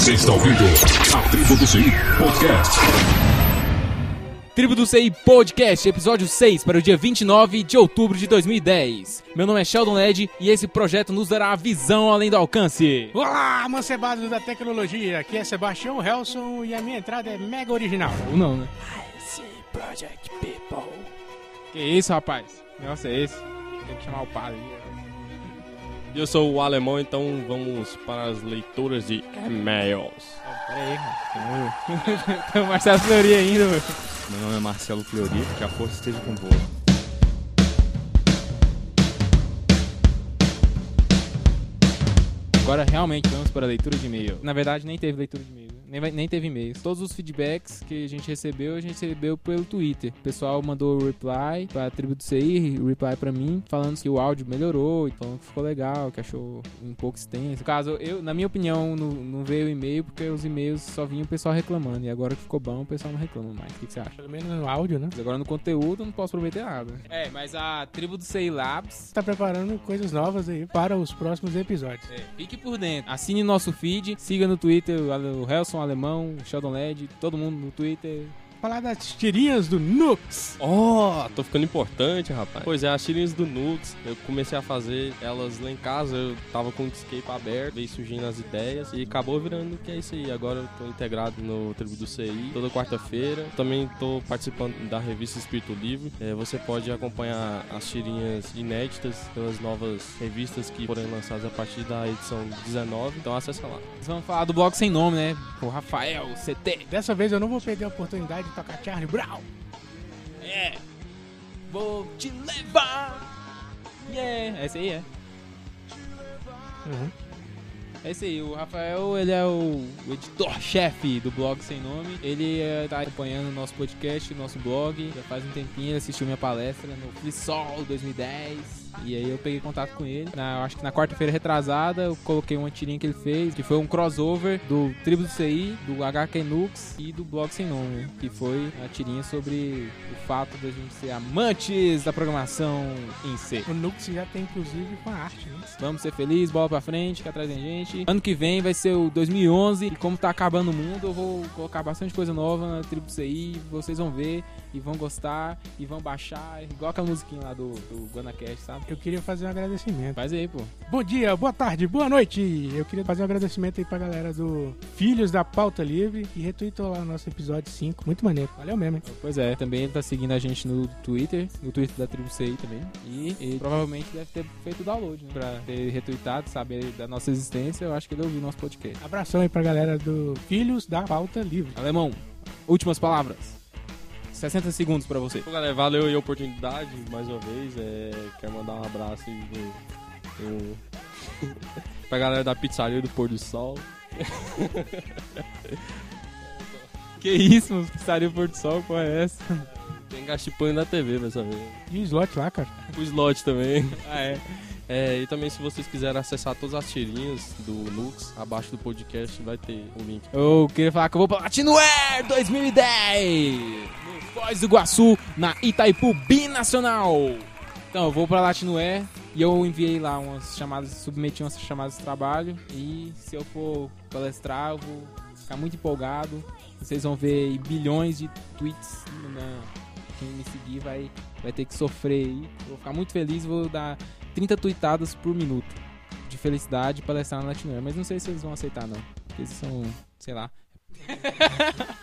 Você está ouvindo a Tribo do CI Podcast. Tribo do CI Podcast, episódio 6 para o dia 29 de outubro de 2010. Meu nome é Sheldon Led e esse projeto nos dará a visão além do alcance. Olá, mancebados da tecnologia. Aqui é Sebastião Helson e a minha entrada é mega original. Ou não, né? Project People. Que isso, rapaz? Que negócio é esse? Tem que chamar o padre. Eu sou o alemão, então vamos para as leituras de e-mails. Pera aí, cara. Tem o Marcelo Fleury ainda, meu. Meu nome é Marcelo Fleury, que a força esteja com você. Agora realmente vamos para a leitura de e-mail. Na verdade, nem teve leitura de e-mail. Nem, vai- nem teve e-mails. Todos os feedbacks que a gente recebeu, a gente recebeu pelo Twitter. O pessoal mandou reply pra tribo do CI, reply pra mim, falando que o áudio melhorou, e falando que ficou legal, que achou um pouco extenso. No caso, eu, na minha opinião, não, não veio e-mail porque os e-mails só vinham o pessoal reclamando. E agora que ficou bom, o pessoal não reclama mais. O que, que você acha? Pelo menos no áudio, né? Mas agora no conteúdo eu não posso prometer nada. É, mas a tribo do CI Labs Tá preparando coisas novas aí para os próximos episódios. É, fique por dentro. Assine nosso feed, siga no Twitter o Helson Alemão, Sheldon Led, todo mundo no Twitter. Falar das tirinhas do Nux. Oh, tô ficando importante, rapaz. Pois é, as tirinhas do Nux, eu comecei a fazer elas lá em casa, eu tava com o escape aberto, veio surgindo as ideias e acabou virando o que é isso aí. Agora eu tô integrado no Tribo do CI toda quarta-feira. Também tô participando da revista Espírito Livre. É, você pode acompanhar as tirinhas inéditas pelas novas revistas que forem lançadas a partir da edição 19, então acessa lá. Nós vamos falar do blog sem nome, né? O Rafael, CT. Dessa vez eu não vou perder a oportunidade de tocar Charlie Brown. É. Vou te levar. Yeah. Esse aí é. Uhum. É esse aí, o Rafael, ele é o, editor-chefe do blog Sem Nome. Ele eh, tá acompanhando o nosso podcast, o nosso blog. Já faz um tempinho, ele assistiu minha palestra no FreeSol 2010. E aí eu peguei contato com ele. Na, acho que na quarta-feira retrasada, eu coloquei uma tirinha que ele fez, que foi um crossover do Tribo do CI, do HQ Nux e do blog Sem Nome. Que foi uma tirinha sobre o fato da gente ser amantes da programação em C. O Nux já tem inclusive com a arte, né? Vamos ser felizes, bola pra frente, fica atrás da gente. Ano que vem vai ser o 2011 e como tá acabando o mundo, eu vou colocar bastante coisa nova na tribo CI. Vocês vão ver e vão gostar e vão baixar, igual aquela musiquinha lá do, do GuanaCast, sabe? Eu queria fazer um agradecimento. Faz aí, pô. Bom dia, boa tarde, boa noite. Eu queria fazer um agradecimento aí pra galera do Filhos da Pauta Livre que retweetou lá o nosso episódio 5. Muito maneiro. Valeu mesmo, hein? Pois é, também ele tá seguindo a gente no Twitter, no Twitter da tribo CI também. E ele provavelmente deve ter feito o download, né? Pra ter retweetado, saber da nossa existência. Eu acho que ele ouviu nosso podcast. Abração aí pra galera do Filhos da Pauta Livre. Alemão, últimas palavras. 60 segundos pra você. Galera, valeu aí a oportunidade mais uma vez. É, quero mandar um abraço aí pro, pro- pra galera da pizzaria do Pôr do Sol. Que isso? Pizzaria Porto Sol, qual é essa? Tem gastipanho na TV dessa vez. E o slot lá, cara. O slot também. Ah, é. É, e também se vocês quiserem acessar todas as tirinhas do Nux, abaixo do podcast vai ter o link. Eu queria falar que eu vou pra Latinoair 2010! No Foz do Iguaçu, na Itaipu Binacional! Então, eu vou pra Latinoair e eu enviei lá umas chamadas, submeti umas chamadas de trabalho e se eu for palestrar, eu vou ficar muito empolgado. Vocês vão ver aí bilhões de tweets. Na... Quem me seguir vai, vai ter que sofrer aí. Vou ficar muito feliz, vou dar 30 tweetadas por minuto de felicidade palestrar na Latinoair. Mas não sei se eles vão aceitar, não. Porque eles são, sei lá.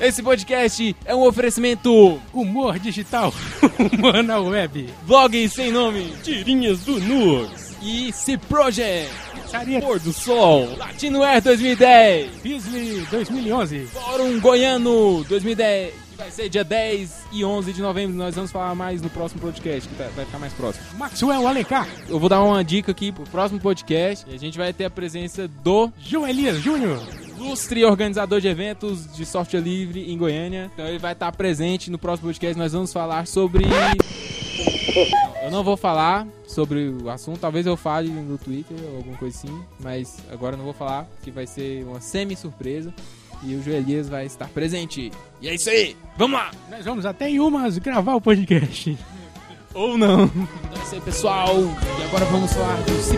Esse podcast é um oferecimento Humor digital. Humor na web. Vlog sem nome Tirinhas do Nux! e C Project Saria Pôr do Sol! Latino Air 2010 Beasley 2011. Fórum Goiano 2010 que vai ser dia 10 e 11 de novembro nós vamos falar mais no próximo podcast que tá- vai ficar mais próximo Maxwell Alencar. eu vou dar uma dica aqui pro próximo podcast e a gente vai ter a presença do João Elias Júnior. ilustre organizador de eventos de software livre em Goiânia. Então ele vai estar presente no próximo podcast. Nós vamos falar sobre. Não, Eu não vou falar sobre o assunto, talvez eu fale no Twitter ou alguma coisa assim, mas agora eu não vou falar, que vai ser uma semi-surpresa e o Joelias vai estar presente. E é isso aí, vamos lá! Nós vamos até em umas gravar o podcast. Ou não. Então é isso aí, pessoal, e agora vamos falar do C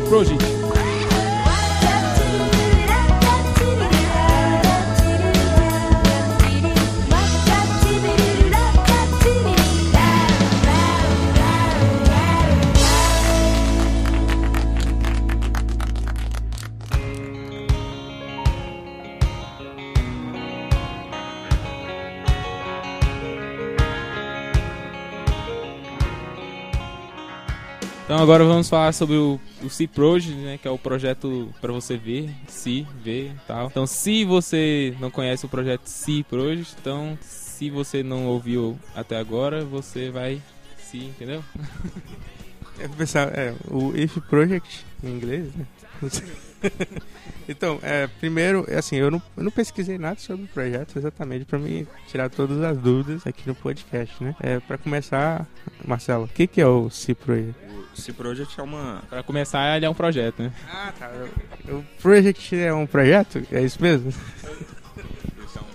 Então agora vamos falar sobre o, o C Project, né, que é o projeto para você ver, se ver, tal. Então se você não conhece o projeto C Project, então se você não ouviu até agora, você vai se, entendeu? É, pessoal, é, o If Project em inglês, né? então, é, primeiro, é assim, eu não, eu não pesquisei nada sobre o projeto exatamente para me tirar todas as dúvidas aqui no podcast, né? É, para começar, Marcelo, o que, que é o C Project? O C Project é uma. Para começar, ele é um projeto, né? Ah, tá. O Project é um projeto? É isso mesmo?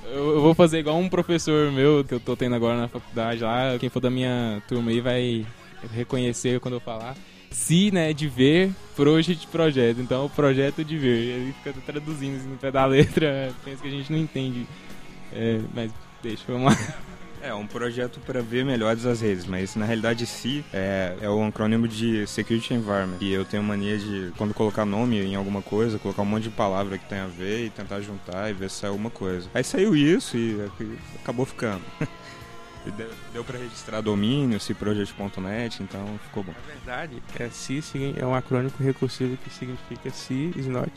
Eu, eu vou fazer igual um professor meu que eu tô tendo agora na faculdade lá. Quem for da minha turma aí vai reconhecer quando eu falar. Se, né, de ver, project, projeto. Então, o projeto de ver. Ele fica traduzindo assim, no pé da letra. Pensa que a gente não entende. É, mas deixa, vamos lá. É um projeto para ver melhores as redes, mas na realidade SI é, é um acrônimo de Security Environment. E eu tenho mania de, quando colocar nome em alguma coisa, colocar um monte de palavra que tem a ver e tentar juntar e ver se sai alguma coisa. Aí saiu isso e acabou ficando. Deu, deu para registrar domínio, cproject.net, então ficou bom. Na verdade, é C é um acrônimo recursivo que significa C is not.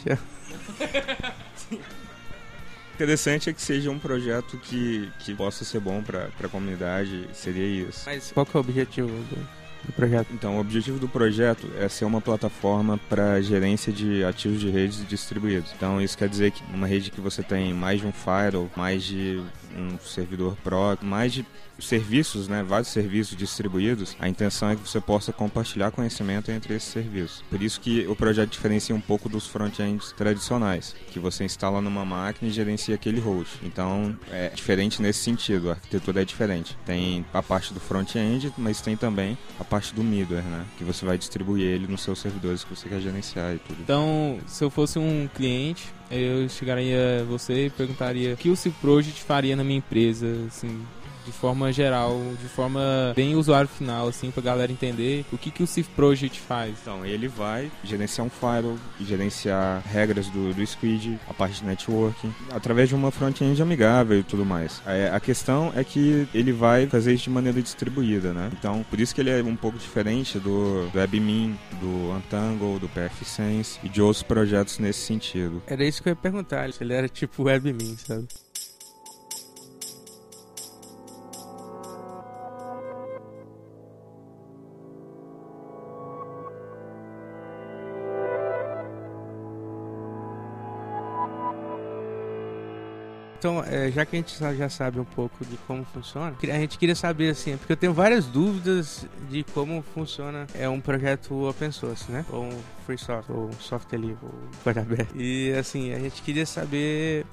interessante é que seja um projeto que, que possa ser bom para a comunidade, seria isso. Mas qual que é o objetivo do, do projeto? Então, o objetivo do projeto é ser uma plataforma para gerência de ativos de redes distribuídos. Então, isso quer dizer que numa rede que você tem mais de um firewall, mais de um servidor Pro, mais de serviços, né, vários serviços distribuídos, a intenção é que você possa compartilhar conhecimento entre esses serviços. Por isso que o projeto diferencia um pouco dos front-ends tradicionais, que você instala numa máquina e gerencia aquele host. Então, é diferente nesse sentido, a arquitetura é diferente. Tem a parte do front-end, mas tem também a parte do middleware, né, que você vai distribuir ele nos seus servidores que você quer gerenciar e tudo. Então, se eu fosse um cliente, eu chegaria a você e perguntaria o que o C Project faria na minha empresa, assim, de forma geral, de forma bem usuário final, assim, pra galera entender o que, que o Cif Project faz. Então, ele vai gerenciar um firewall, gerenciar regras do, do Squid, a parte de networking, através de uma front-end amigável e tudo mais. É, a questão é que ele vai fazer isso de maneira distribuída, né? Então, por isso que ele é um pouco diferente do, do WebMin, do Untangle, do PFSense e de outros projetos nesse sentido. Era isso que eu ia perguntar, se ele era tipo WebMin, sabe? Então, é, já que a gente já sabe um pouco de como funciona, a gente queria saber assim, porque eu tenho várias dúvidas de como funciona é um projeto open source, né? Ou um free software, ou software livre, ou coisa aberta. E assim, a gente queria saber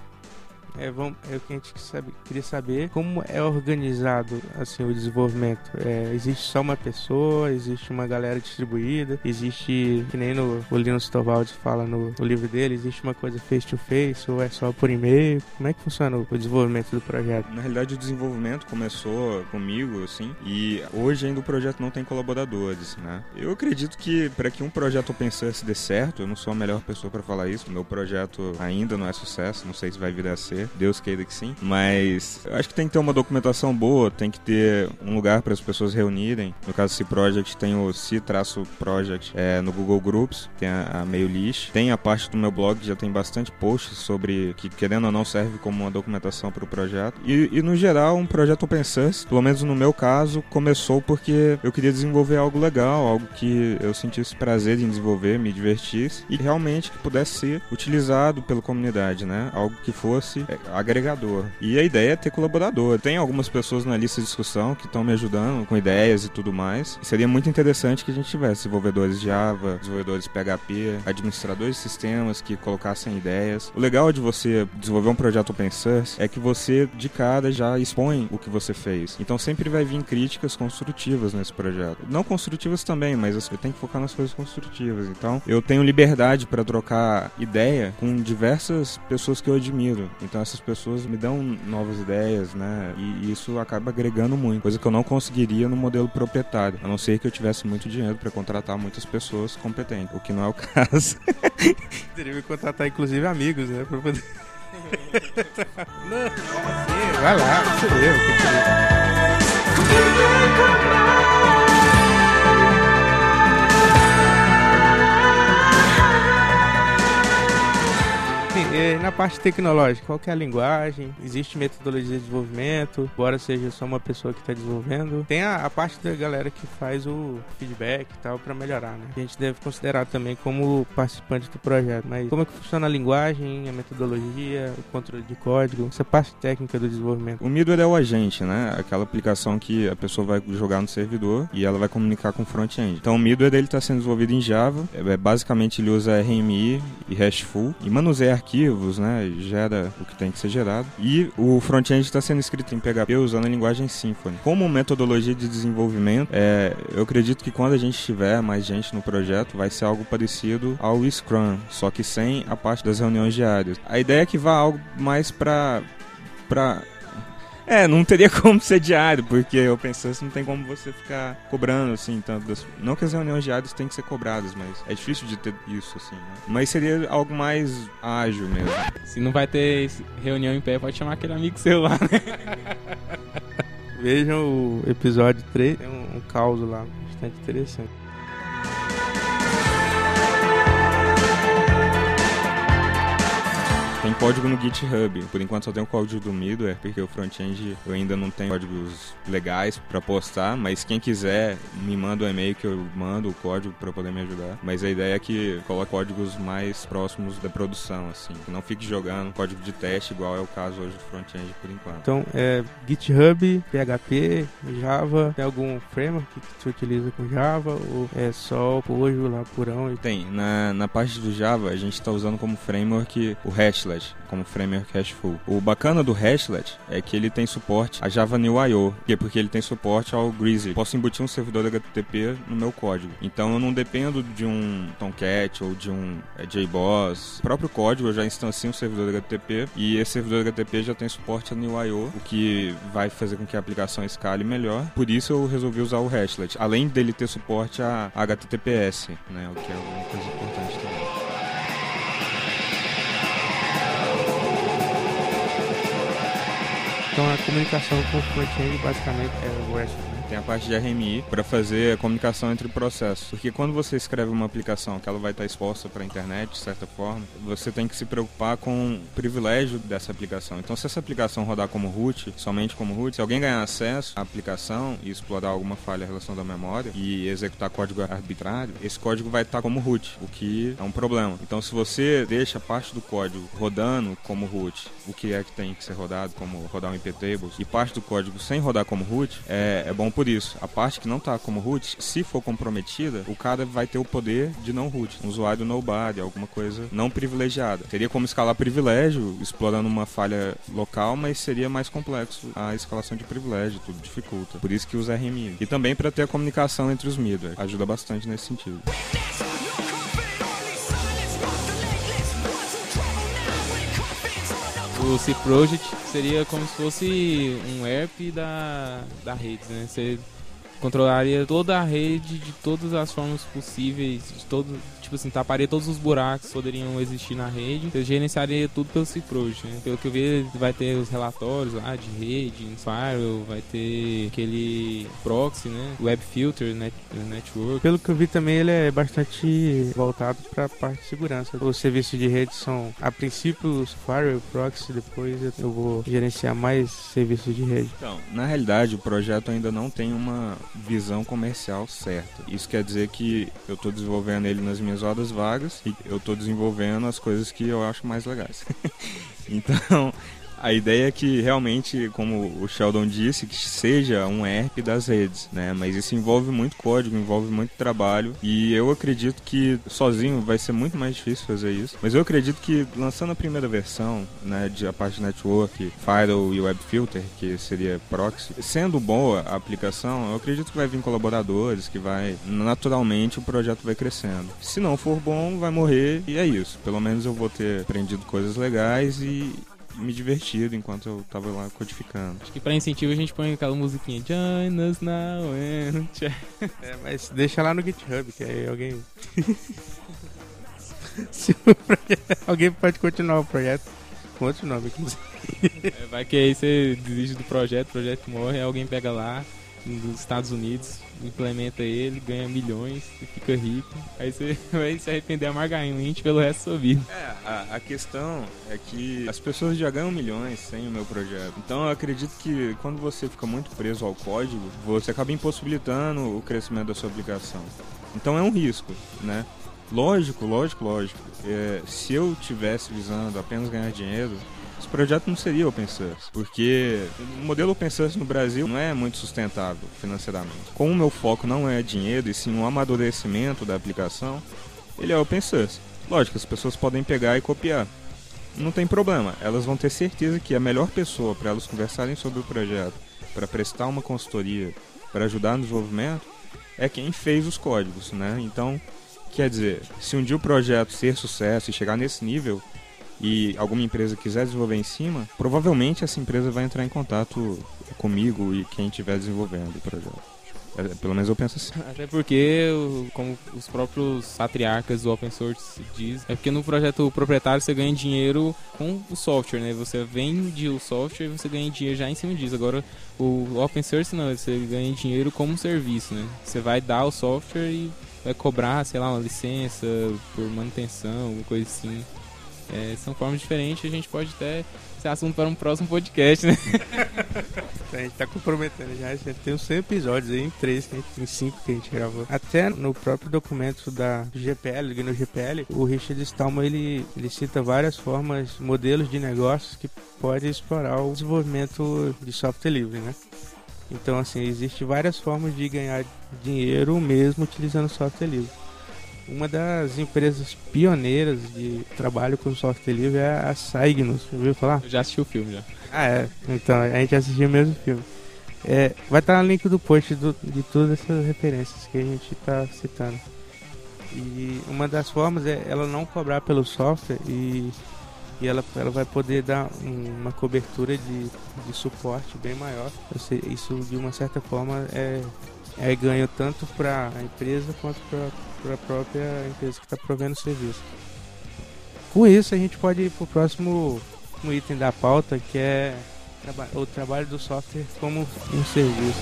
é, vamos, é o que a gente sabe, queria saber como é organizado assim o desenvolvimento. É, existe só uma pessoa, existe uma galera distribuída, existe, que nem no, o Linus Torvalds fala no, no, livro dele, existe uma coisa face to face ou é só por e-mail? Como é que funciona o, o desenvolvimento do projeto? Na realidade, o desenvolvimento começou comigo, assim, e hoje ainda o projeto não tem colaboradores, né? Eu acredito que para que um projeto open source dê certo, eu não sou a melhor pessoa para falar isso, meu projeto ainda não é sucesso, não sei se vai vir a ser. Deus queira que sim. Mas eu acho que tem que ter uma documentação boa, tem que ter um lugar para as pessoas reunirem. No caso C Project tem o C-Project é, no Google Groups, tem a, a list. Tem a parte do meu blog já tem bastante posts sobre que querendo ou não serve como uma documentação para o projeto. E, e, no geral um projeto open source, pelo menos no meu caso, começou porque eu queria desenvolver algo legal, algo que eu sentisse prazer em desenvolver, me divertisse e realmente que pudesse ser utilizado pela comunidade, né? Algo que fosse é, agregador. E a ideia é ter colaborador. Tem algumas pessoas na lista de discussão que estão me ajudando com ideias e tudo mais. E seria muito interessante que a gente tivesse desenvolvedores Java, desenvolvedores PHP, administradores de sistemas que colocassem ideias. O legal de você desenvolver um projeto open source é que você de cara já expõe o que você fez. Então sempre vai vir críticas construtivas nesse projeto. Não construtivas também, mas você tem que focar nas coisas construtivas. Então eu tenho liberdade para trocar ideia com diversas pessoas que eu admiro. Então essas pessoas me dão novas ideias, né? E isso acaba agregando muito, coisa que eu não conseguiria no modelo proprietário, a não ser que eu tivesse muito dinheiro para contratar muitas pessoas competentes, o que não é o caso. Teria que contratar inclusive amigos, né, para poder não, assim? vai lá, você E na parte tecnológica, qual é a linguagem? Existe metodologia de desenvolvimento? Embora seja só uma pessoa que está desenvolvendo. Tem a, a, parte da galera que faz o feedback e tal para melhorar, né? A gente deve considerar também como participante do projeto. Mas como é que funciona a linguagem, a metodologia, o controle de código, essa parte técnica do desenvolvimento? O middleware é o agente, né? Aquela aplicação que a pessoa vai jogar no servidor e ela vai comunicar com o front-end. Então o middleware dele está sendo desenvolvido em Java. É, basicamente ele usa RMI e RESTful e manuseia arquivos, né? Gera o que tem que ser gerado. E o front-end está sendo escrito em PHP usando a linguagem Symfony. Como metodologia de desenvolvimento, é, eu acredito que quando a gente tiver mais gente no projeto, vai ser algo parecido ao Scrum, só que sem a parte das reuniões diárias. A ideia é que vá algo mais para para é, não teria como ser diário, porque eu pensei assim, não tem como você ficar cobrando, assim, tanto das... Não que as reuniões diárias têm que ser cobradas, mas é difícil de ter isso, assim, né? Mas seria algo mais ágil mesmo. Se não vai ter reunião em pé, pode chamar aquele amigo seu lá, né? Vejam o episódio 3, tem um, um caos lá, bastante interessante. Tem código no GitHub. Por enquanto só tem o código do middleware, porque o front-end eu ainda não tenho códigos legais para postar, mas quem quiser me manda um e-mail que eu mando o código para poder me ajudar. Mas a ideia é que coloque códigos mais próximos da produção, assim, que não fique jogando código de teste igual é o caso hoje do front-end por enquanto. Então, é GitHub, PHP, Java, tem algum framework que você utiliza com Java ou é só o Pojo lá purão? E... Tem, na, na parte do Java a gente está usando como framework o Hashlet Hashlet como framework RESTful. O bacana do Hashlet é que ele tem suporte a Java New I.O. porque ele tem suporte ao Grizzly. Posso embutir um servidor HTTP no meu código. Então eu não dependo de um Tomcat ou de um é, JBoss. O próprio código eu já instancio um servidor HTTP e esse servidor HTTP já tem suporte a New I.O., o que vai fazer com que a aplicação escale melhor. Por isso eu resolvi usar o Hashlet, além dele ter suporte a HTTPS, né, o que é uma coisa importante também. Então a comunicação com o front-end basicamente é o REST tem a parte de RMI para fazer a comunicação entre processos. Porque quando você escreve uma aplicação que ela vai estar exposta para a internet, de certa forma, você tem que se preocupar com o privilégio dessa aplicação. Então, se essa aplicação rodar como root, somente como root, se alguém ganhar acesso à aplicação e explorar alguma falha em relação da memória e executar código arbitrário, esse código vai estar como root, o que é um problema. Então, se você deixa parte do código rodando como root, o que é que tem que ser rodado, como rodar um iptables, e parte do código sem rodar como root, é, é bom por isso. A parte que não está como root, se for comprometida, o cara vai ter o poder de não root. Um usuário nobody, alguma coisa não privilegiada. Teria como escalar privilégio, explorando uma falha local, mas seria mais complexo a escalação de privilégio, tudo dificulta. Por isso que usa RMI. E também para ter a comunicação entre os middleware. Ajuda bastante nesse sentido. O C Project seria como se fosse um app da, da rede, né? Você controlaria toda a rede de todas as formas possíveis, de tipo assim, taparia todos os buracos que poderiam existir na rede. Você gerenciaria tudo pelo cProj, né? Pelo que eu vi, vai ter os relatórios lá de rede, firewall, vai ter aquele proxy, né? Web filter, net, network. Pelo que eu vi também, ele é bastante voltado para a parte de segurança. Os serviços de rede são, a princípio, os firewall, proxy, depois eu vou gerenciar mais serviços de rede. Então, na realidade, o projeto ainda não tem uma visão comercial certa. Isso quer dizer que eu estou desenvolvendo ele nas minhas minhas horas vagas e eu estou desenvolvendo as coisas que eu acho mais legais. então, a ideia é que realmente, como o Sheldon disse, que seja um ERP das redes, né? Mas isso envolve muito código, envolve muito trabalho e eu acredito que sozinho vai ser muito mais difícil fazer isso. Mas eu acredito que lançando a primeira versão, né, de a parte de network, firewall e web filter, que seria proxy, sendo boa a aplicação, eu acredito que vai vir colaboradores, que vai naturalmente o projeto vai crescendo. Se não for bom, vai morrer e é isso. Pelo menos eu vou ter aprendido coisas legais e me divertido enquanto eu tava lá codificando. Acho que pra incentivo a gente põe aquela musiquinha Join us now and... É, mas deixa lá no GitHub, que aí alguém... alguém pode continuar o projeto. Com outro nome, é, Vai que aí você desiste do projeto, o projeto morre, alguém pega lá nos Estados Unidos, implementa ele, ganha milhões fica rico. Aí você vai se arrepender amargamente pelo resto da sua vida. É, a, a questão é que as pessoas já ganham milhões sem o meu projeto. Então eu acredito que quando você fica muito preso ao código, você acaba impossibilitando o crescimento da sua aplicação. Então é um risco, né? Lógico, lógico, lógico. É, se eu tivesse visando apenas ganhar dinheiro, projeto não seria open source, porque o modelo open source no Brasil não é muito sustentável financeiramente. Como o meu foco não é dinheiro e sim o amadurecimento da aplicação, ele é open source. Lógico, as pessoas podem pegar e copiar. Não tem problema, elas vão ter certeza que a melhor pessoa para elas conversarem sobre o projeto, para prestar uma consultoria, para ajudar no desenvolvimento, é quem fez os códigos, né? Então, quer dizer, se um dia o projeto ser sucesso e chegar nesse nível, e alguma empresa quiser desenvolver em cima, provavelmente essa empresa vai entrar em contato comigo e quem estiver desenvolvendo o projeto. É, pelo menos eu penso assim. Até porque, como os próprios patriarcas do open source diz, é porque no projeto proprietário você ganha dinheiro com o software, né? Você vende o software e você ganha dinheiro já em cima disso. Agora, o open source não, você ganha dinheiro como serviço, né? Você vai dar o software e vai cobrar, sei lá, uma licença por manutenção, alguma coisa assim. É, são formas diferentes, a gente pode até ser assunto para um próximo podcast, né? a gente tá comprometendo já, gente tem uns 100 episódios aí, em 3, em 5 que a gente gravou. Até no próprio documento da GPL, no GPL, o Richard Stallman, ele, ele cita várias formas, modelos de negócios que podem explorar o desenvolvimento de software livre, né? Então, assim, existem várias formas de ganhar dinheiro mesmo utilizando software livre. Uma das empresas pioneiras de trabalho com software livre é a Cygnus. Já ouviu falar? Eu já assisti o filme já. Ah, é. Então, a gente assistiu o mesmo filme. É, vai estar no link do post do, de todas essas referências que a gente está citando. E uma das formas é ela não cobrar pelo software e, e ela, ela vai poder dar um, uma cobertura de, de suporte bem maior. Isso, de uma certa forma, é, é ganho tanto para a empresa quanto para a própria empresa que está provendo o serviço. Com isso, a gente pode ir para o próximo item da pauta, que é o trabalho do software como um serviço.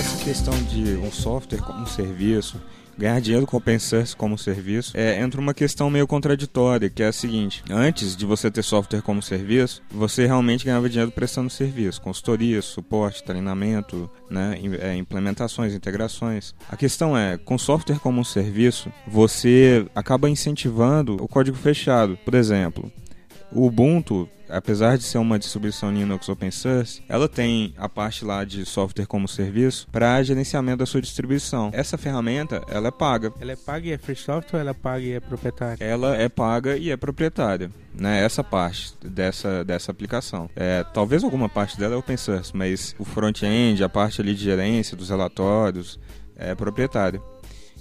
Nessa questão de um software como um serviço, ganhar dinheiro com open source como serviço, é, entra uma questão meio contraditória, que é a seguinte: antes de você ter software como serviço, você realmente ganhava dinheiro prestando serviço, consultoria, suporte, treinamento, né, é, implementações, integrações. A questão é, com software como um serviço, você acaba incentivando o código fechado. Por exemplo, o Ubuntu apesar de ser uma distribuição Linux open source, ela tem a parte lá de software como serviço para gerenciamento da sua distribuição. Essa ferramenta, ela é paga. Ela é paga e é free software ou ela é paga e é proprietária? Ela é paga e é proprietária. Né, essa parte dessa, dessa aplicação. É, talvez alguma parte dela é open source, mas o front-end, a parte ali de gerência dos relatórios, é proprietária.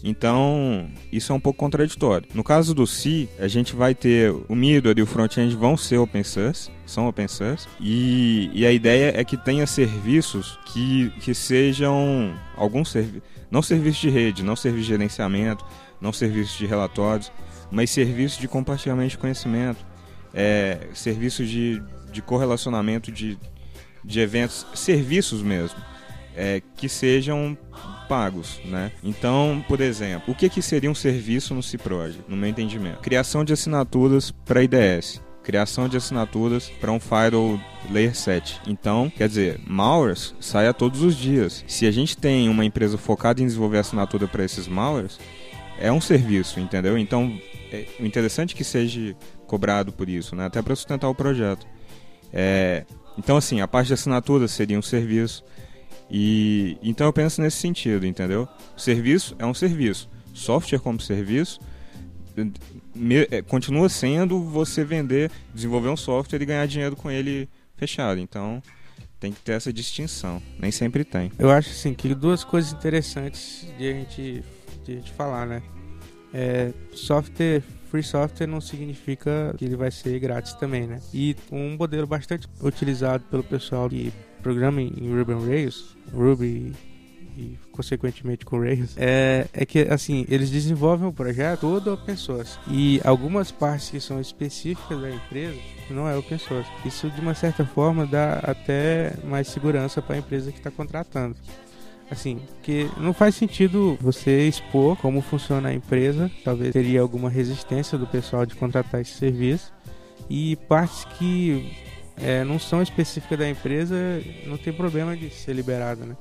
Então, isso é um pouco contraditório. No caso do C, a gente vai ter o middleware e o front-end vão ser open source, são open source, e, e a ideia é que tenha serviços que, que sejam alguns serviços, não serviços de rede, não serviços de gerenciamento, não serviços de relatórios, mas serviços de compartilhamento de conhecimento, é, serviços de, de correlacionamento de, de eventos, serviços mesmo, é, que sejam pagos, né? Então, por exemplo, o que, que seria um serviço no Ciproj, no meu entendimento? Criação de assinaturas para IDS criação de assinaturas para um firewall layer 7. Então, quer dizer, malwares saem todos os dias. Se a gente tem uma empresa focada em desenvolver assinatura para esses malwares, é um serviço, entendeu? Então, é, interessante é que seja cobrado por isso, né? Até para sustentar o projeto. É, então, assim, a parte de assinatura seria um serviço. E então eu penso nesse sentido, entendeu? Serviço é um serviço. Software como serviço me, é, continua sendo você vender, desenvolver um software e ganhar dinheiro com ele fechado. Então tem que ter essa distinção. Nem sempre tem. Eu acho assim que duas coisas interessantes de a gente, de a gente falar, né? É, software free software não significa que ele vai ser grátis também, né? E um modelo bastante utilizado pelo pessoal que programa em Ruby on Rails, Ruby e consequentemente com Rails, é, é que assim, eles desenvolvem o projeto todo open source e algumas partes que são específicas da empresa não é open source. Isso de uma certa forma dá até mais segurança para a empresa que está contratando. Assim, que não faz sentido você expor como funciona a empresa, talvez teria alguma resistência do pessoal de contratar esse serviço e partes que é, não são específicas da empresa não tem problema de ser liberado, né?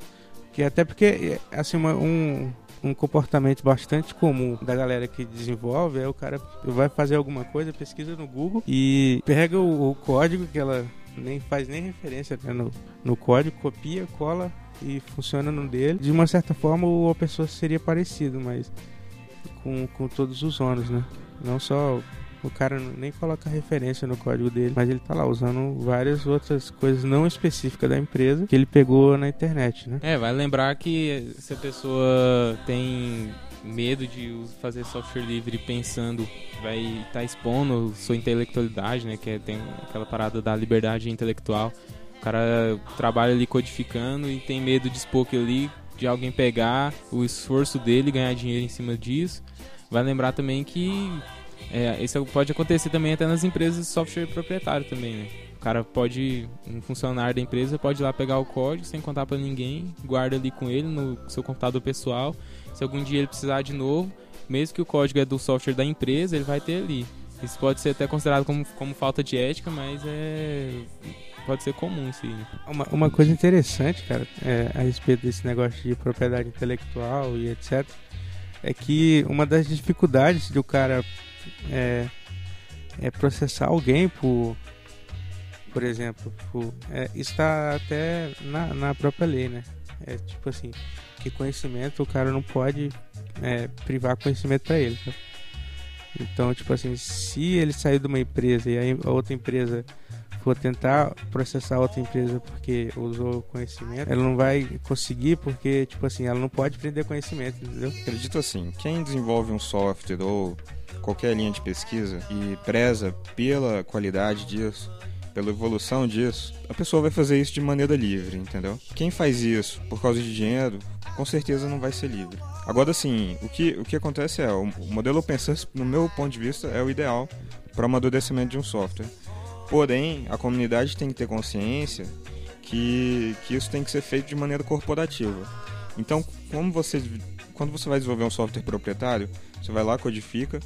Que até porque assim uma, um, um comportamento bastante comum da galera que desenvolve é o cara vai fazer alguma coisa, pesquisa no Google e pega o, o código que ela nem faz nem referência né, no, no código, copia, cola e funciona no dele. De uma certa forma, o open source seria parecido, mas com, com todos os ônus, né? Não só o cara nem coloca referência no código dele, mas ele tá lá usando várias outras coisas não específicas da empresa que ele pegou na internet, né? É, vai lembrar que se a pessoa tem medo de fazer software livre pensando vai estar tá expondo sua intelectualidade, né? Que é, tem aquela parada da liberdade intelectual. O cara trabalha ali codificando e tem medo de expor aquilo ali, de alguém pegar o esforço dele ganhar dinheiro em cima disso. Vai lembrar também que é, isso pode acontecer também até nas empresas de software proprietário também, né? O cara pode, um funcionário da empresa pode ir lá pegar o código sem contar para ninguém, guarda ali com ele no seu computador pessoal. Se algum dia ele precisar de novo, mesmo que o código é do software da empresa, ele vai ter ali. Isso pode ser até considerado como, como falta de ética, mas é pode ser comum sim. Uma, uma coisa interessante, cara, é, a respeito desse negócio de propriedade intelectual e etc, é que uma das dificuldades de o cara é, é processar alguém por, por exemplo, por, é, está até na, na própria lei, né? É tipo assim, que conhecimento o cara não pode é, privar conhecimento para ele. Sabe? Então, tipo assim, se ele sair de uma empresa e a outra empresa for tentar processar outra empresa porque usou conhecimento, ela não vai conseguir porque, tipo assim, ela não pode prender conhecimento, entendeu? Acredito assim, quem desenvolve um software ou qualquer linha de pesquisa e preza pela qualidade disso, pela evolução disso, a pessoa vai fazer isso de maneira livre, entendeu? Quem faz isso por causa de dinheiro, com certeza não vai ser livre. Agora sim, o que, o que acontece é, o modelo open source, no meu ponto de vista, é o ideal para o amadurecimento de um software. Porém, a comunidade tem que ter consciência que, que isso tem que ser feito de maneira corporativa. Então, como você, quando você vai desenvolver um software proprietário, você vai lá, codifica,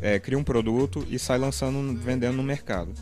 é, cria um produto e sai lançando, vendendo no mercado.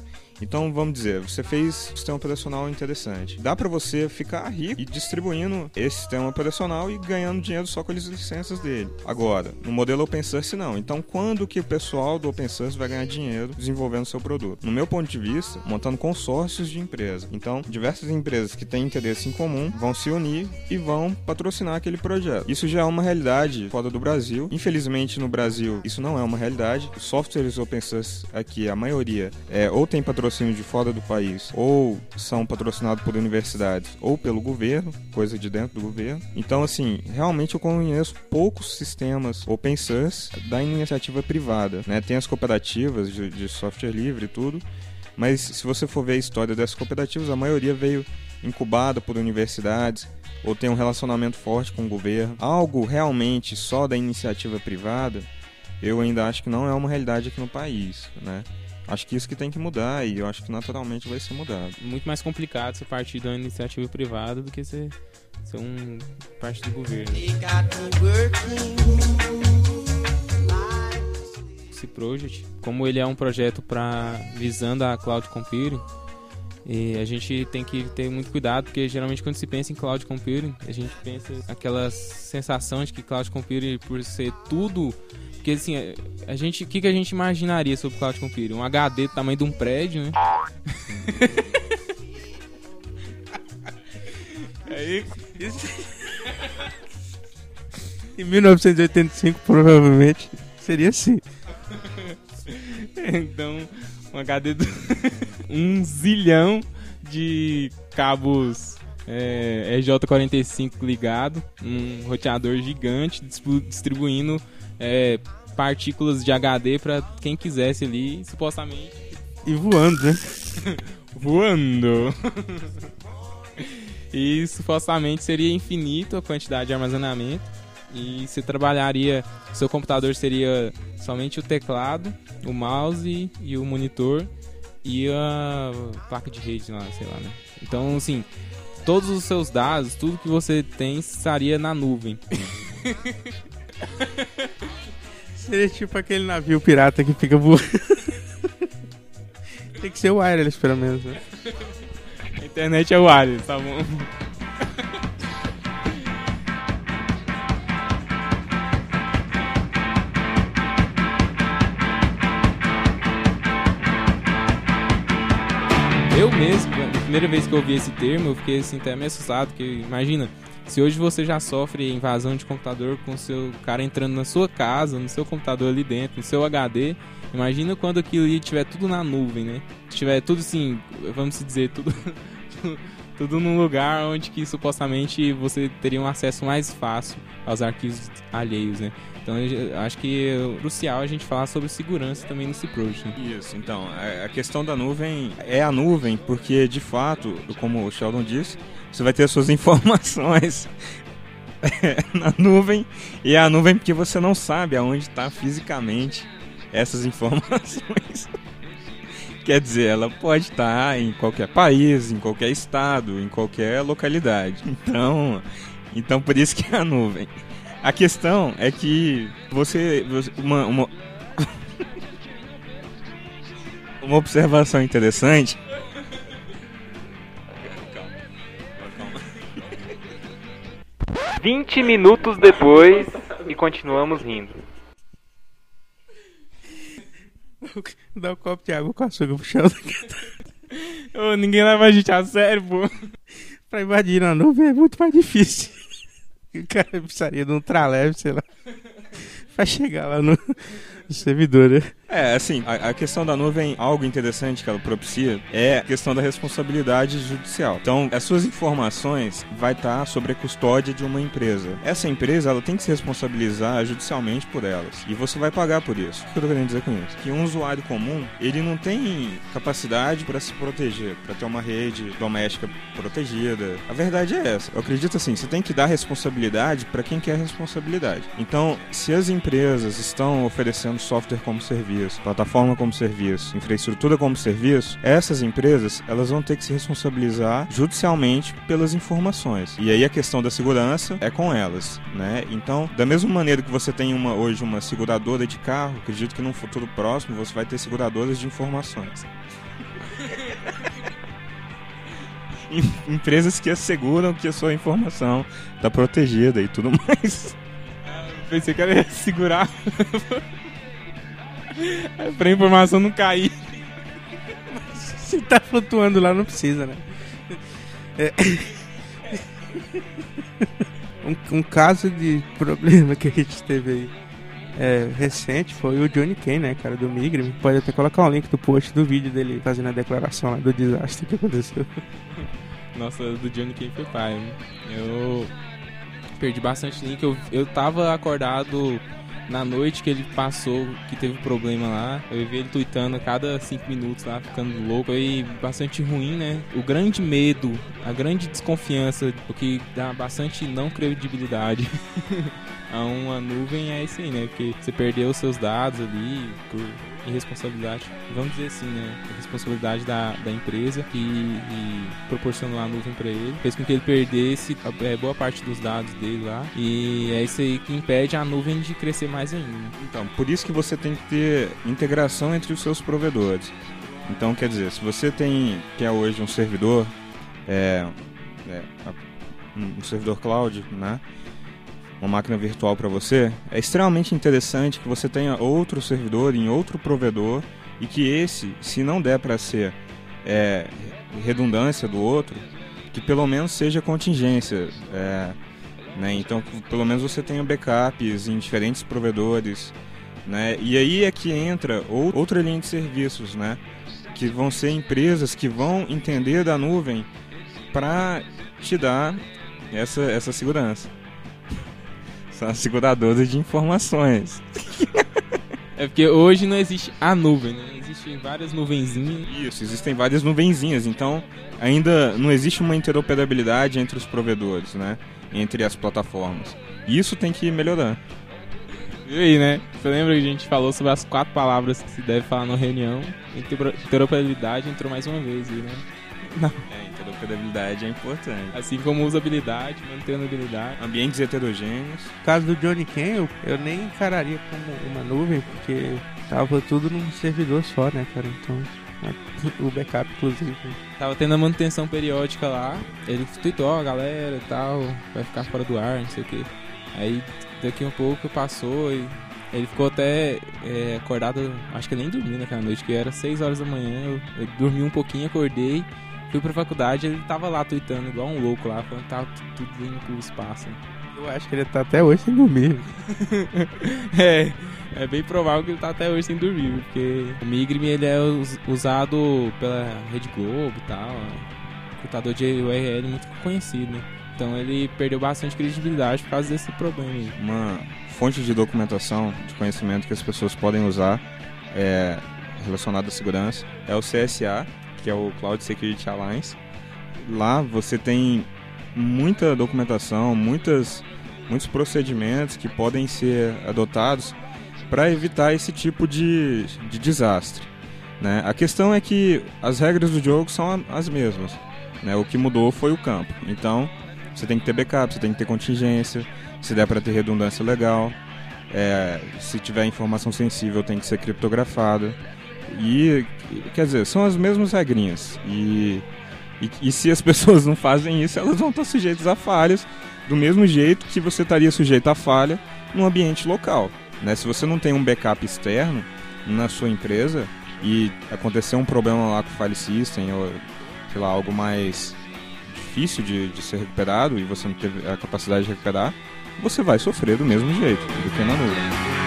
Então, vamos dizer, você fez um sistema operacional interessante. Dá para você ficar rico e distribuindo esse sistema operacional e ganhando dinheiro só com as licenças dele. Agora, no modelo open source não. Então, quando que o pessoal do open source vai ganhar dinheiro desenvolvendo seu produto? No meu ponto de vista, montando consórcios de empresa. Então, diversas empresas que têm interesse em comum vão se unir e vão patrocinar aquele projeto. Isso já é uma realidade fora do Brasil. Infelizmente, no Brasil, isso não é uma realidade. Os softwares open source aqui, a maioria, é, ou tem patrocínio patrocínio de fora do país ou são patrocinados por universidades ou pelo governo, coisa de dentro do governo. Então, assim, realmente eu conheço poucos sistemas open source da iniciativa privada. Né? Tem as cooperativas de, de software livre e tudo, mas se você for ver a história dessas cooperativas, a maioria veio incubada por universidades ou tem um relacionamento forte com o governo. Algo realmente só da iniciativa privada, eu ainda acho que não é uma realidade aqui no país, né? Acho que isso que tem que mudar e eu acho que naturalmente vai ser mudado. Muito mais complicado você partir de uma iniciativa privada do que ser, ser um parte do governo. Esse project, como ele é um projeto para visando a cloud computing, e a gente tem que ter muito cuidado, porque geralmente quando se pensa em cloud computing, a gente pensa aquela sensação de que cloud computing, por ser tudo porque assim, a gente, o que, que a gente imaginaria sobre cloud computing? Um HD do tamanho de um prédio, né? Aí, isso... em 1985 provavelmente seria assim. então, um HD do... um zilhão de cabos é, RJ45 ligado, um roteador gigante distribuindo é, partículas de HD para quem quisesse ali, supostamente. E voando, né? voando. E supostamente seria infinito a quantidade de armazenamento. E você trabalharia, seu computador seria somente o teclado, o mouse e o monitor e a placa de rede lá, sei lá, né? Então, assim, todos os seus dados, tudo que você tem estaria na nuvem. Seria tipo aquele navio pirata que fica voando. Tem que ser o wireless, pelo menos, né? A internet é o wireless, tá bom? Eu mesmo, a primeira vez que eu ouvi esse termo, eu fiquei assim até meio assustado, porque imagina, se hoje você já sofre invasão de computador com o seu cara entrando na sua casa, no seu computador ali dentro, no seu HD, imagina quando aquilo ali tiver tudo na nuvem, né? Tiver tudo assim, vamos dizer, tudo tudo num lugar onde que supostamente você teria um acesso mais fácil aos arquivos alheios, né? Então acho que é crucial a gente falar sobre segurança também no C-Project. né? Isso, então, a questão da nuvem é a nuvem, porque de fato, como o Sheldon disse, você vai ter as suas informações na nuvem, e é a nuvem porque você não sabe aonde está fisicamente essas informações. Quer dizer, ela pode estar em qualquer país, em qualquer estado, em qualquer localidade. Então, então por isso que é a nuvem. A questão é que você, você- uma, uma uma observação interessante. 20 minutos depois e continuamos rindo. Dá um copo de água com açúcar pro chão. Ô, ninguém leva a gente a sério, pô. pra invadir na nuvem é muito mais difícil. O cara precisaria de um traleve, sei lá. Pra chegar lá no, no servidor, né? É, assim, a, a questão da nuvem, algo interessante que ela propicia é a questão da responsabilidade judicial. Então, as suas informações vai estar sobre a custódia de uma empresa. Essa empresa, ela tem que se responsabilizar judicialmente por elas. E você vai pagar por isso. O que eu tô querendo dizer com isso? Que um usuário comum, ele não tem capacidade para se proteger, para ter uma rede doméstica protegida. A verdade é essa. Eu acredito assim, você tem que dar responsabilidade para quem quer responsabilidade. Então, se as empresas estão oferecendo software como serviço, plataforma como serviço, infraestrutura como serviço, essas empresas elas vão ter que se responsabilizar judicialmente pelas informações. E aí a questão da segurança é com elas, né? Então, da mesma maneira que você tem uma hoje uma seguradora de carro, acredito que num futuro próximo você vai ter seguradoras de informações. Em- Empresas que asseguram que a sua informação está protegida e tudo mais. Pensei que ela ia segurar pra informação não cair. Se tá flutuando lá, não precisa, né? É. Um, um caso de problema que a gente teve aí é, recente foi o Johnny Kane, né, cara, do Migram. Pode até colocar um link do post do vídeo dele fazendo a declaração lá do desastre que aconteceu. Nossa, do Johnny Cage foi pai. hein? Eu perdi bastante link. Eu, eu tava acordado na noite que ele passou, que teve problema lá. Eu vi ele tweetando a cada 5 minutos lá, ficando louco. Foi bastante ruim, né? O grande medo, a grande desconfiança, o que dá bastante não credibilidade a uma nuvem é isso aí, né? Porque você perdeu os seus dados ali por irresponsabilidade, vamos dizer assim, né? Responsabilidade da, da empresa que proporcionou a nuvem para ele, fez com que ele perdesse é, boa parte dos dados dele lá. E é isso aí que impede a nuvem de crescer mais ainda. Então, por isso que você tem que ter integração entre os seus provedores. Então, quer dizer, se você tem, quer hoje um servidor, é, é, um servidor cloud, né? Uma máquina virtual para você, é extremamente interessante que você tenha outro servidor em outro provedor e que esse, se não der para ser é, redundância do outro, que pelo menos seja contingência. é, né? Então, pelo menos você tenha backups em diferentes provedores, né? E aí é que entra ou- outra linha de serviços, né? Que vão ser empresas que vão entender da nuvem para te dar essa, essa segurança. São as seguradoras de informações. É porque hoje não existe a nuvem, né? Existem várias nuvenzinhas. Isso, existem várias nuvenzinhas, então ainda não existe uma interoperabilidade entre os provedores, né? Entre as plataformas. E isso tem que melhorar. E aí, né? Você lembra que a gente falou sobre as quatro palavras que se deve falar na reunião? Intero- Interoperabilidade entrou mais uma vez aí, né? É, interoperabilidade é importante. Assim como usabilidade, mantenabilidade. Ambientes heterogêneos. No caso do Johnny Ken, eu nem encararia como uma nuvem, porque tava tudo num servidor só, né, cara? Então, o backup, inclusive. Tava tendo a manutenção periódica lá. Ele tweetou, ó, galera e tal, vai ficar fora do ar, não sei o que. Aí daqui um pouco passou e ele ficou até é, acordado, acho que nem dormi naquela noite, que era 6 horas da manhã. Eu, eu dormi um pouquinho, acordei, fui pra faculdade, ele tava lá tweetando igual um louco lá, falando que tava tu- tudo indo pro espaço. Eu acho que ele tá até hoje sem dormir. é, é bem provável que ele tá até hoje sem dormir, porque o Migrim ele é us- usado pela Rede Globo e tal, é um computador de URL muito conhecido, né? Então ele perdeu bastante credibilidade por causa desse problema aí. Uma fonte de documentação, de conhecimento que as pessoas podem usar é, relacionada à segurança é o CSA, que é o Cloud Security Alliance. Lá você tem muita documentação, muitas, muitos procedimentos que podem ser adotados para evitar esse tipo de, de desastre. Né? A questão é que as regras do jogo são as mesmas. Né? O que mudou foi o campo. Então, você tem que ter backup, você tem que ter contingência, se der para ter redundância legal. É, se tiver informação sensível, tem que ser criptografada. E, quer dizer, são as mesmas regrinhas. E, e, e se as pessoas não fazem isso, elas vão estar sujeitas a falhas, do mesmo jeito que você estaria sujeito a falha no ambiente local. Né? Se você não tem um backup externo na sua empresa e acontecer um problema lá com o file system ou sei lá, algo mais difícil de, de ser recuperado e você não teve a capacidade de recuperar, você vai sofrer do mesmo jeito do que na nuvem.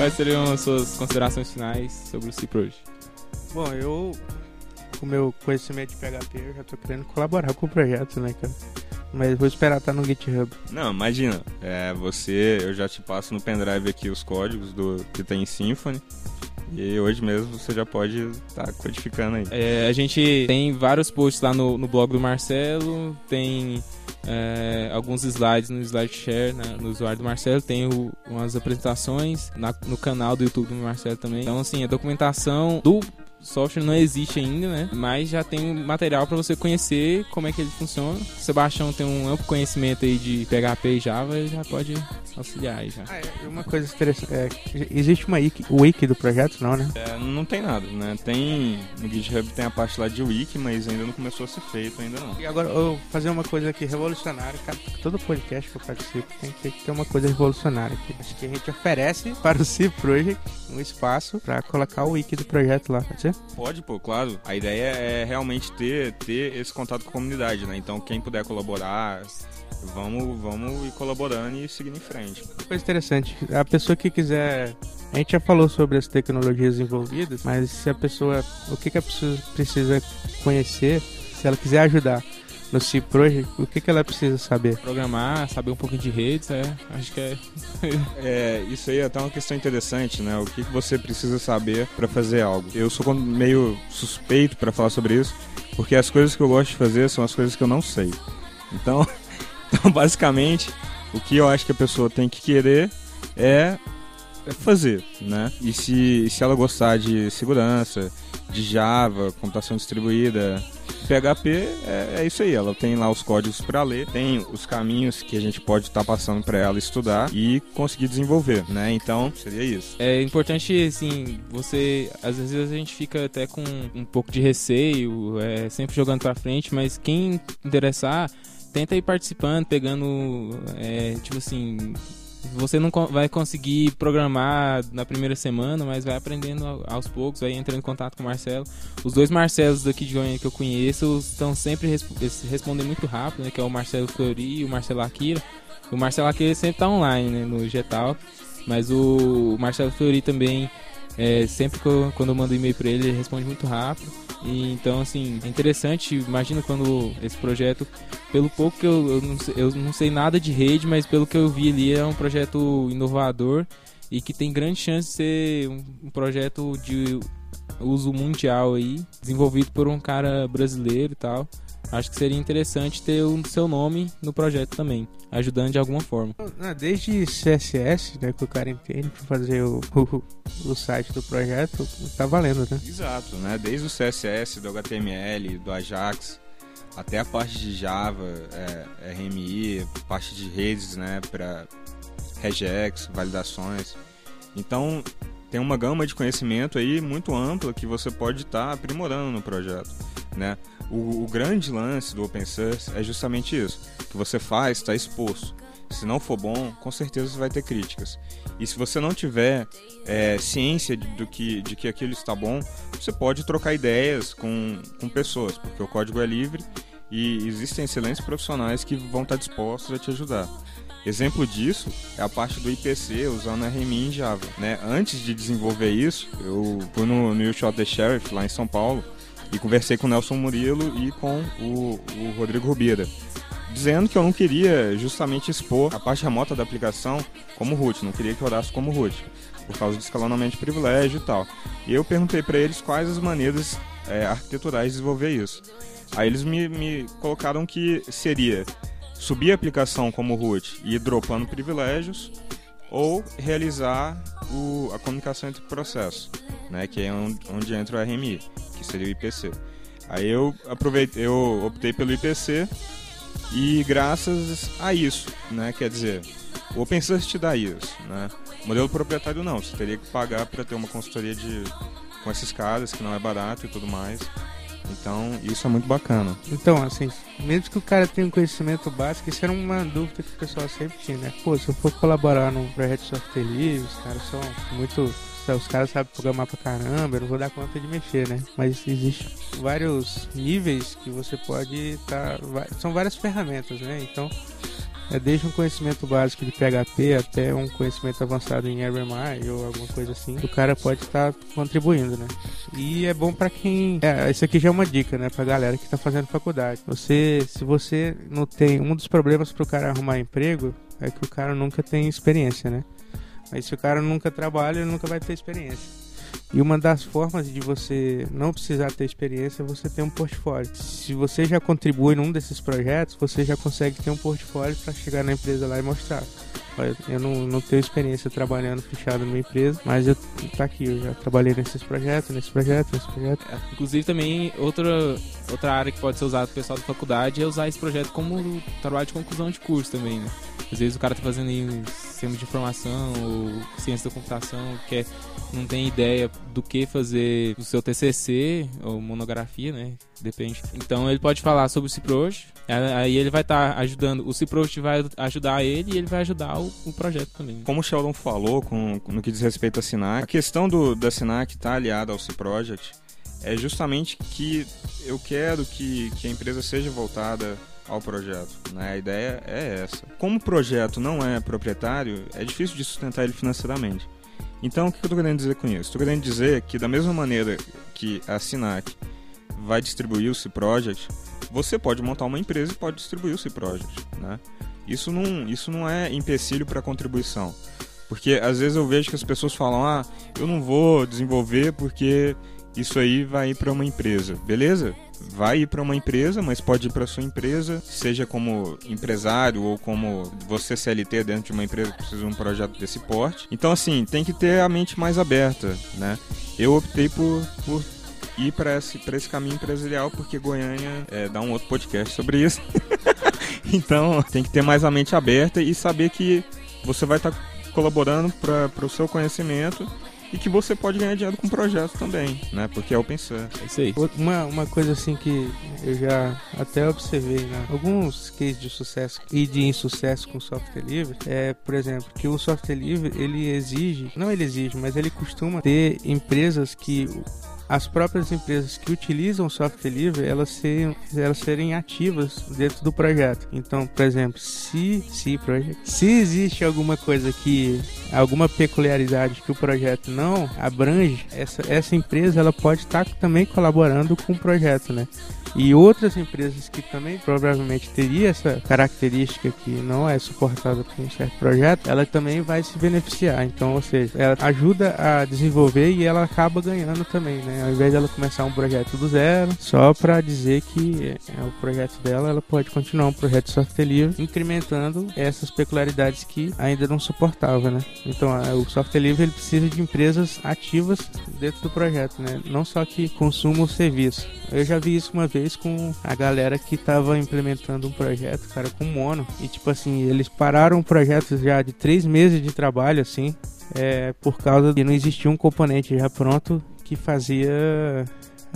Quais seriam as suas considerações finais sobre o Cipro Bom, eu, com o meu conhecimento de PHP, eu já tô querendo colaborar com o projeto, né, cara? Mas vou esperar estar no GitHub. Não, imagina, é, você, eu já te passo no pendrive aqui os códigos do que tem em Symfony e hoje mesmo você já pode estar codificando aí. É, a gente tem vários posts lá no, no blog do Marcelo, tem é, alguns slides no SlideShare, né, no usuário do Marcelo, tem o- umas apresentações na- no canal do YouTube do Marcelo também. Então, assim, a documentação do software não existe ainda, né? Mas já tem material para você conhecer como é que ele funciona. O Sebastião tem um amplo conhecimento aí de PHP e Java, ele já pode auxiliar aí já. Ah, é, uma coisa interessante, é, que existe uma wiki, wiki do projeto, não, né? É, não tem nada, né? Tem no GitHub tem a parte lá de wiki, mas ainda não começou a ser feito ainda não. E agora eu vou fazer uma coisa aqui revolucionária. Cara, todo podcast que eu participo tem que ter uma coisa revolucionária aqui. Acho que a gente oferece para o C Project um espaço para colocar o wiki do projeto lá, pode ser? Pode, pô, claro. A ideia é realmente ter, ter esse contato com a comunidade, né? Então quem puder colaborar, vamos, vamos ir colaborando e seguindo em frente. Coisa interessante, a pessoa que quiser. A gente já falou sobre as tecnologias envolvidas, mas se a pessoa. O que, que a pessoa precisa conhecer, se ela quiser ajudar no C Project, o que, que ela precisa saber? Programar, saber um pouquinho de redes, é, acho que é É, isso aí é até uma questão interessante, né? O que, que você precisa saber para fazer algo. Eu sou meio suspeito para falar sobre isso, porque as coisas que eu gosto de fazer são as coisas que eu não sei. Então, então basicamente, o que eu acho que a pessoa tem que querer é fazer, né? E se, se ela gostar de segurança, de Java, computação distribuída, PHP, é, é isso aí. Ela tem lá os códigos para ler, tem os caminhos que a gente pode estar passando para ela estudar e conseguir desenvolver, né? Então, seria isso. É importante, assim, você. Às vezes a gente fica até com um pouco de receio, é, sempre jogando pra frente, mas quem interessar, tenta ir participando, pegando. é, tipo assim. Você não vai conseguir programar na primeira semana, mas vai aprendendo ao- aos poucos, vai entrando em contato com o Marcelo. Os dois Marcelos daqui de Goiânia que eu conheço estão sempre resp respondem muito rápido, né? Que é o Marcelo Flori e o Marcelo Akira. O Marcelo Akira sempre tá online, né? No Getal. Mas o Marcelo Fleury também, é, sempre que eu, quando eu mando e-mail pra ele, ele responde muito rápido. E, então, assim, é interessante. Imagina quando esse projeto, pelo pouco que eu, eu, não sei, eu não sei nada de rede, mas pelo que eu vi ali, é um projeto inovador e que tem grande chance de ser um, um projeto de uso mundial aí, desenvolvido por um cara brasileiro e tal. Acho que seria interessante ter o seu nome no projeto também, ajudando de alguma forma. Ah, Desde CSS, né, que o cara entende pra fazer o, o, o site do projeto, tá valendo, né? Exato, né? Desde o CSS, do HTML, do Ajax, até a parte de Java, é, RMI, parte de redes, né, para regex, validações. Então, tem uma gama de conhecimento aí muito ampla que você pode estar aprimorando no projeto, né? O, o grande lance do open source é justamente isso, que você faz, está exposto. Se não for bom, com certeza você vai ter críticas. E se você não tiver é, ciência de, do que, de que aquilo está bom, você pode trocar ideias com, com pessoas, porque o código é livre e existem excelentes profissionais que vão estar dispostos a te ajudar. Exemplo disso é a parte do IPC usando RMI em Java. Né? Antes de desenvolver isso, eu fui no, no U-Shot The Sheriff, lá em São Paulo, e conversei com o Nelson Murilo e com o, o Rodrigo Rubira, dizendo que eu não queria justamente expor a parte remota da aplicação como root, não queria que rodasse como root, por causa do escalonamento de privilégio e tal. E eu perguntei para eles quais as maneiras é, arquiteturais de desenvolver isso. Aí eles me, me colocaram que seria subir a aplicação como root e ir dropando privilégios, ou realizar o, a comunicação entre processos, né, que é onde, entra o RMI, que seria o IPC. Aí eu aproveitei, eu optei pelo IPC e graças a isso, né, quer dizer, o Open Source te dá isso, né? Modelo proprietário não, você teria que pagar para ter uma consultoria de com esses caras que não é barato e tudo mais. Então, isso é muito bacana. Então, assim, mesmo que o cara tenha um conhecimento básico, isso era uma dúvida que o pessoal sempre tinha, né? Pô, se eu for colaborar num projeto de software livre, os caras são muito. Os caras sabem programar pra caramba, eu não vou dar conta de mexer, né? Mas existe vários níveis que você pode estar. Tá, são várias ferramentas, né? Então, é desde um conhecimento básico de PHP até um conhecimento avançado em RMI ou alguma coisa assim, o cara pode estar tá contribuindo, né? E é bom para quem, é, isso aqui já é uma dica, né, pra galera que tá fazendo faculdade. Você, se você não tem um dos problemas pro cara arrumar emprego é que o cara nunca tem experiência, né? Mas se o cara nunca trabalha, ele nunca vai ter experiência. E uma das formas de você não precisar ter experiência é você ter um portfólio. Se você já contribui num desses projetos, você já consegue ter um portfólio para chegar na empresa lá e mostrar. Eu não, não tenho experiência trabalhando fechado numa empresa, mas eu tá aqui, eu já trabalhei nesses projetos, nesse projeto, nesse projeto. É, inclusive também outra, outra área que pode ser usada pelo pessoal da faculdade é usar esse projeto como trabalho de conclusão de curso também, né? Às vezes o cara tá fazendo aí sistema de informação ou ciência da computação, quer não tem ideia do que fazer no seu TCC ou monografia, né? Depende. Então ele pode falar sobre o Ciprost, aí ele vai estar tá ajudando, o Ciprost vai ajudar ele e ele vai ajudar o, o projeto também. Como o Sheldon falou com, no que diz respeito à SINAC, a questão do, da SINAC estar tá aliada ao Ciproject é justamente que eu quero que, que a empresa seja voltada ao projeto. Né? A ideia é essa. Como o projeto não é proprietário, é difícil de sustentar ele financeiramente. Então, o que eu estou querendo dizer com isso? Estou querendo dizer que, da mesma maneira que a Sinac vai distribuir o C-Project, você pode montar uma empresa e pode distribuir o C-Project. Né? Isso, não, isso não é empecilho para contribuição. Porque às vezes eu vejo que as pessoas falam: ah, eu não vou desenvolver porque isso aí vai para uma empresa. Beleza? Vai ir para uma empresa, mas pode ir para sua empresa, seja como empresário ou como você CLT dentro de uma empresa que precisa de um projeto desse porte. Então, assim, tem que ter a mente mais aberta, né? Eu optei por, por ir para esse, esse caminho empresarial porque Goiânia é, dá um outro podcast sobre isso. então, tem que ter mais a mente aberta e saber que você vai estar tá colaborando para o seu conhecimento e que você pode ganhar dinheiro com o projeto também, né? Porque é open source. É isso aí. Uma, uma coisa assim que eu já até observei, né? Alguns cases de sucesso e de insucesso com software livre é, por exemplo, que o software livre ele exige, não ele exige, mas ele costuma ter empresas que as próprias empresas que utilizam software livre elas serem, elas serem ativas dentro do projeto. Então, por exemplo, se, se, project, se existe alguma coisa que alguma peculiaridade que o projeto não abrange, essa, essa empresa ela pode estar também colaborando com o projeto, né? E outras empresas que também provavelmente teria essa característica que não é suportada por um certo projeto, ela também vai se beneficiar. Então, ou seja, ela ajuda a desenvolver e ela acaba ganhando também, né? Ao invés dela começar um projeto do zero, só para dizer que é o projeto dela, ela pode continuar um projeto de software livre, incrementando essas peculiaridades que ainda não suportava, né? Então, o software livre ele precisa de empresas ativas dentro do projeto, né? Não só que consumam o serviço. Eu já vi isso uma vez com a galera que estava implementando um projeto, cara, com mono. E tipo assim, eles pararam o projeto já de três meses de trabalho, assim, é, por causa de não existia um componente já pronto que fazia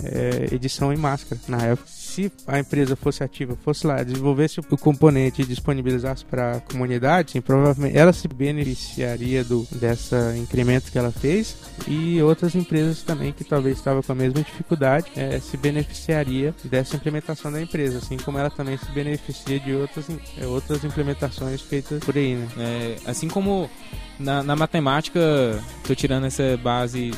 é, edição em máscara na época se a empresa fosse ativa, fosse lá, desenvolvesse o componente e disponibilizasse para a comunidade, sim, provavelmente ela se beneficiaria do dessa incremento que ela fez e outras empresas também que talvez estavam com a mesma dificuldade é, se beneficiaria dessa implementação da empresa, assim como ela também se beneficia de outras, é, outras implementações feitas por aí, né? É, assim como na, na, matemática, estou tirando essa base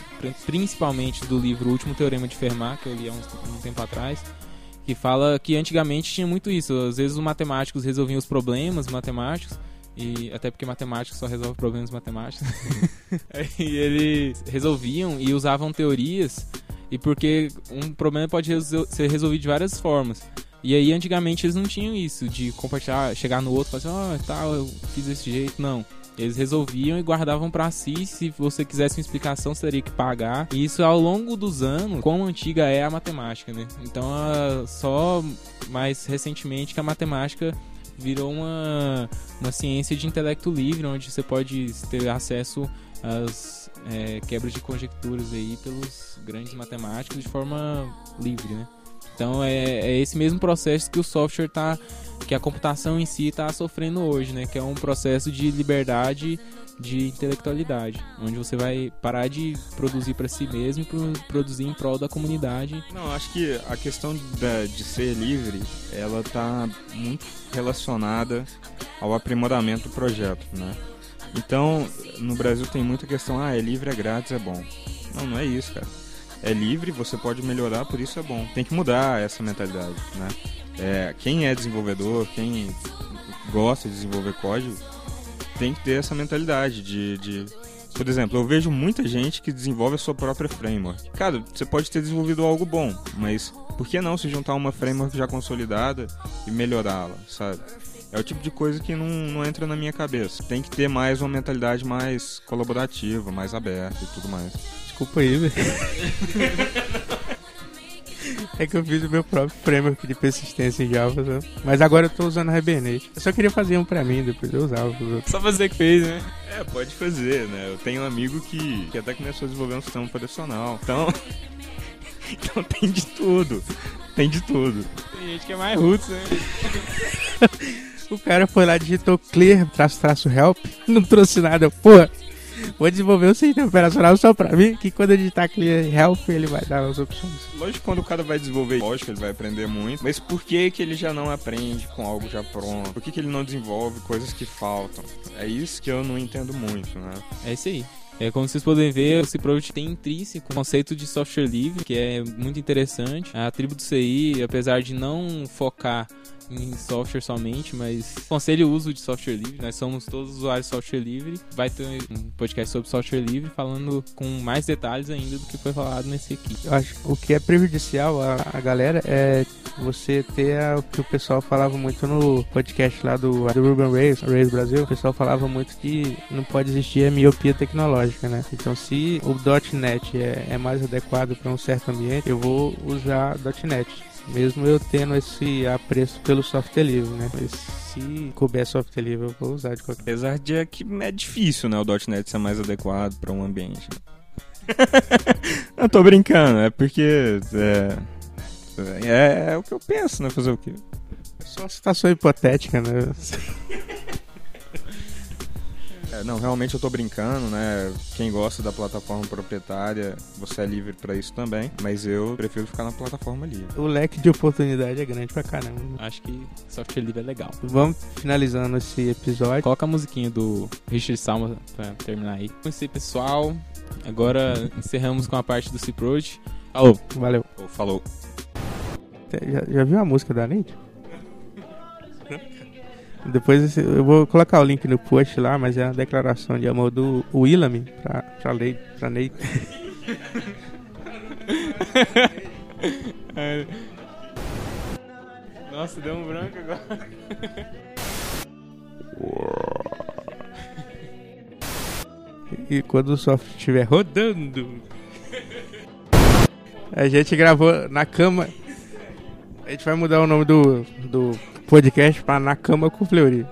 principalmente do livro O Último Teorema de Fermat, que eu li há um, um tempo atrás, que fala que antigamente tinha muito isso. Às vezes os matemáticos resolviam os problemas matemáticos, e até porque matemática só resolve problemas matemáticos. e eles resolviam e usavam teorias, e porque um problema pode ser resolvido de várias formas. E aí antigamente eles não tinham isso de compartilhar, chegar no outro e falar assim, ó, oh, tal, eu fiz desse jeito, não. Eles resolviam e guardavam para si. Se você quisesse uma explicação, você teria que pagar. E isso ao longo dos anos, quão antiga é a matemática, né? Então, só mais recentemente que a matemática virou uma, uma ciência de intelecto livre, onde você pode ter acesso às é, quebras de conjecturas aí pelos grandes matemáticos de forma livre, né? Então é, é esse mesmo processo que o software está que a computação em si está sofrendo hoje, né? Que é um processo de liberdade de intelectualidade, onde você vai parar de produzir para si mesmo e produzir em prol da comunidade. Não, acho que a questão de, de ser livre, ela tá muito relacionada ao aprimoramento do projeto, né? Então, no Brasil tem muita questão, ah, é livre, é grátis, é bom. Não, não é isso, cara. É livre, você pode melhorar, por isso é bom. Tem que mudar essa mentalidade, né? É, quem é desenvolvedor, quem gosta de desenvolver código, tem que ter essa mentalidade de, de por exemplo, eu vejo muita gente que desenvolve a sua própria framework. Cara, você pode ter desenvolvido algo bom, mas por que não se juntar a uma framework já consolidada e melhorá-la, sabe? É o tipo de coisa que não, não entra na minha cabeça. Tem que ter mais uma mentalidade mais colaborativa, mais aberta e tudo mais. Desculpa aí, velho. É que eu fiz o meu próprio framework de persistência em Java, sabe? Mas agora eu tô usando Hibernate. Eu só queria fazer um pra mim, depois eu usava pros outros. Só fazer que fez, né? É, pode fazer, né? Eu tenho um amigo que, que até começou a desenvolver um sistema operacional. Então. então tem de tudo. Tem de tudo. Tem gente que é mais roots, né? o cara foi lá, digitou clear, traço, traço help, não trouxe nada. Porra, Vou desenvolver um sistema operacional só pra mim, que quando tá clear help, ele vai dar as opções. Lógico quando o cara vai desenvolver, lógico, ele vai aprender muito, mas por que que ele já não aprende com algo já pronto? Por que que ele não desenvolve coisas que faltam? É isso que eu não entendo muito, né? É isso aí. É, como vocês podem ver, o Ciproject tem intrínseco o conceito de software livre, que é muito interessante. A tribo do CI, apesar de não focar em software somente, mas aconselho o uso de software livre. Nós somos todos usuários de software livre. Vai ter um podcast sobre software livre falando com mais detalhes ainda do que foi falado nesse aqui. Eu acho que o que é prejudicial a, a galera é você ter a, o que o pessoal falava muito no podcast lá do, do Ruben Reis, Reis Brasil. O pessoal falava muito que não pode existir a miopia tecnológica, né? Então, se o .NET é, é mais adequado para um certo ambiente, eu vou usar .NET mesmo eu tendo esse apreço pelo software livre, né? Mas se couber software livre, eu vou usar de qualquer Apesar de que é difícil, né? O .NET ser mais adequado para um ambiente. Não tô brincando, é porque é, é, é, o que eu penso, né? Fazer o quê? Só uma situação hipotética, né? É, não, realmente eu tô brincando, né? Quem gosta da plataforma proprietária, você é livre pra isso também, mas eu prefiro ficar na plataforma livre. O leque de oportunidade é grande pra caramba. Acho que software livre é legal. Vamos finalizando esse episódio. Coloca a musiquinha do Richard Salma pra terminar aí. Então, isso aí, pessoal. Agora encerramos com a parte do Ciprode. Falou! Valeu. Ou falou. Já, já viu a música da Neide? Depois eu vou colocar o link no post lá, mas é a declaração de amor do Willam pra, pra, Lei, pra Neide. Nossa, deu um branco agora. E quando o software estiver rodando, a gente gravou na cama. A gente vai mudar o nome do, do podcast pra Na Cama com Fleury.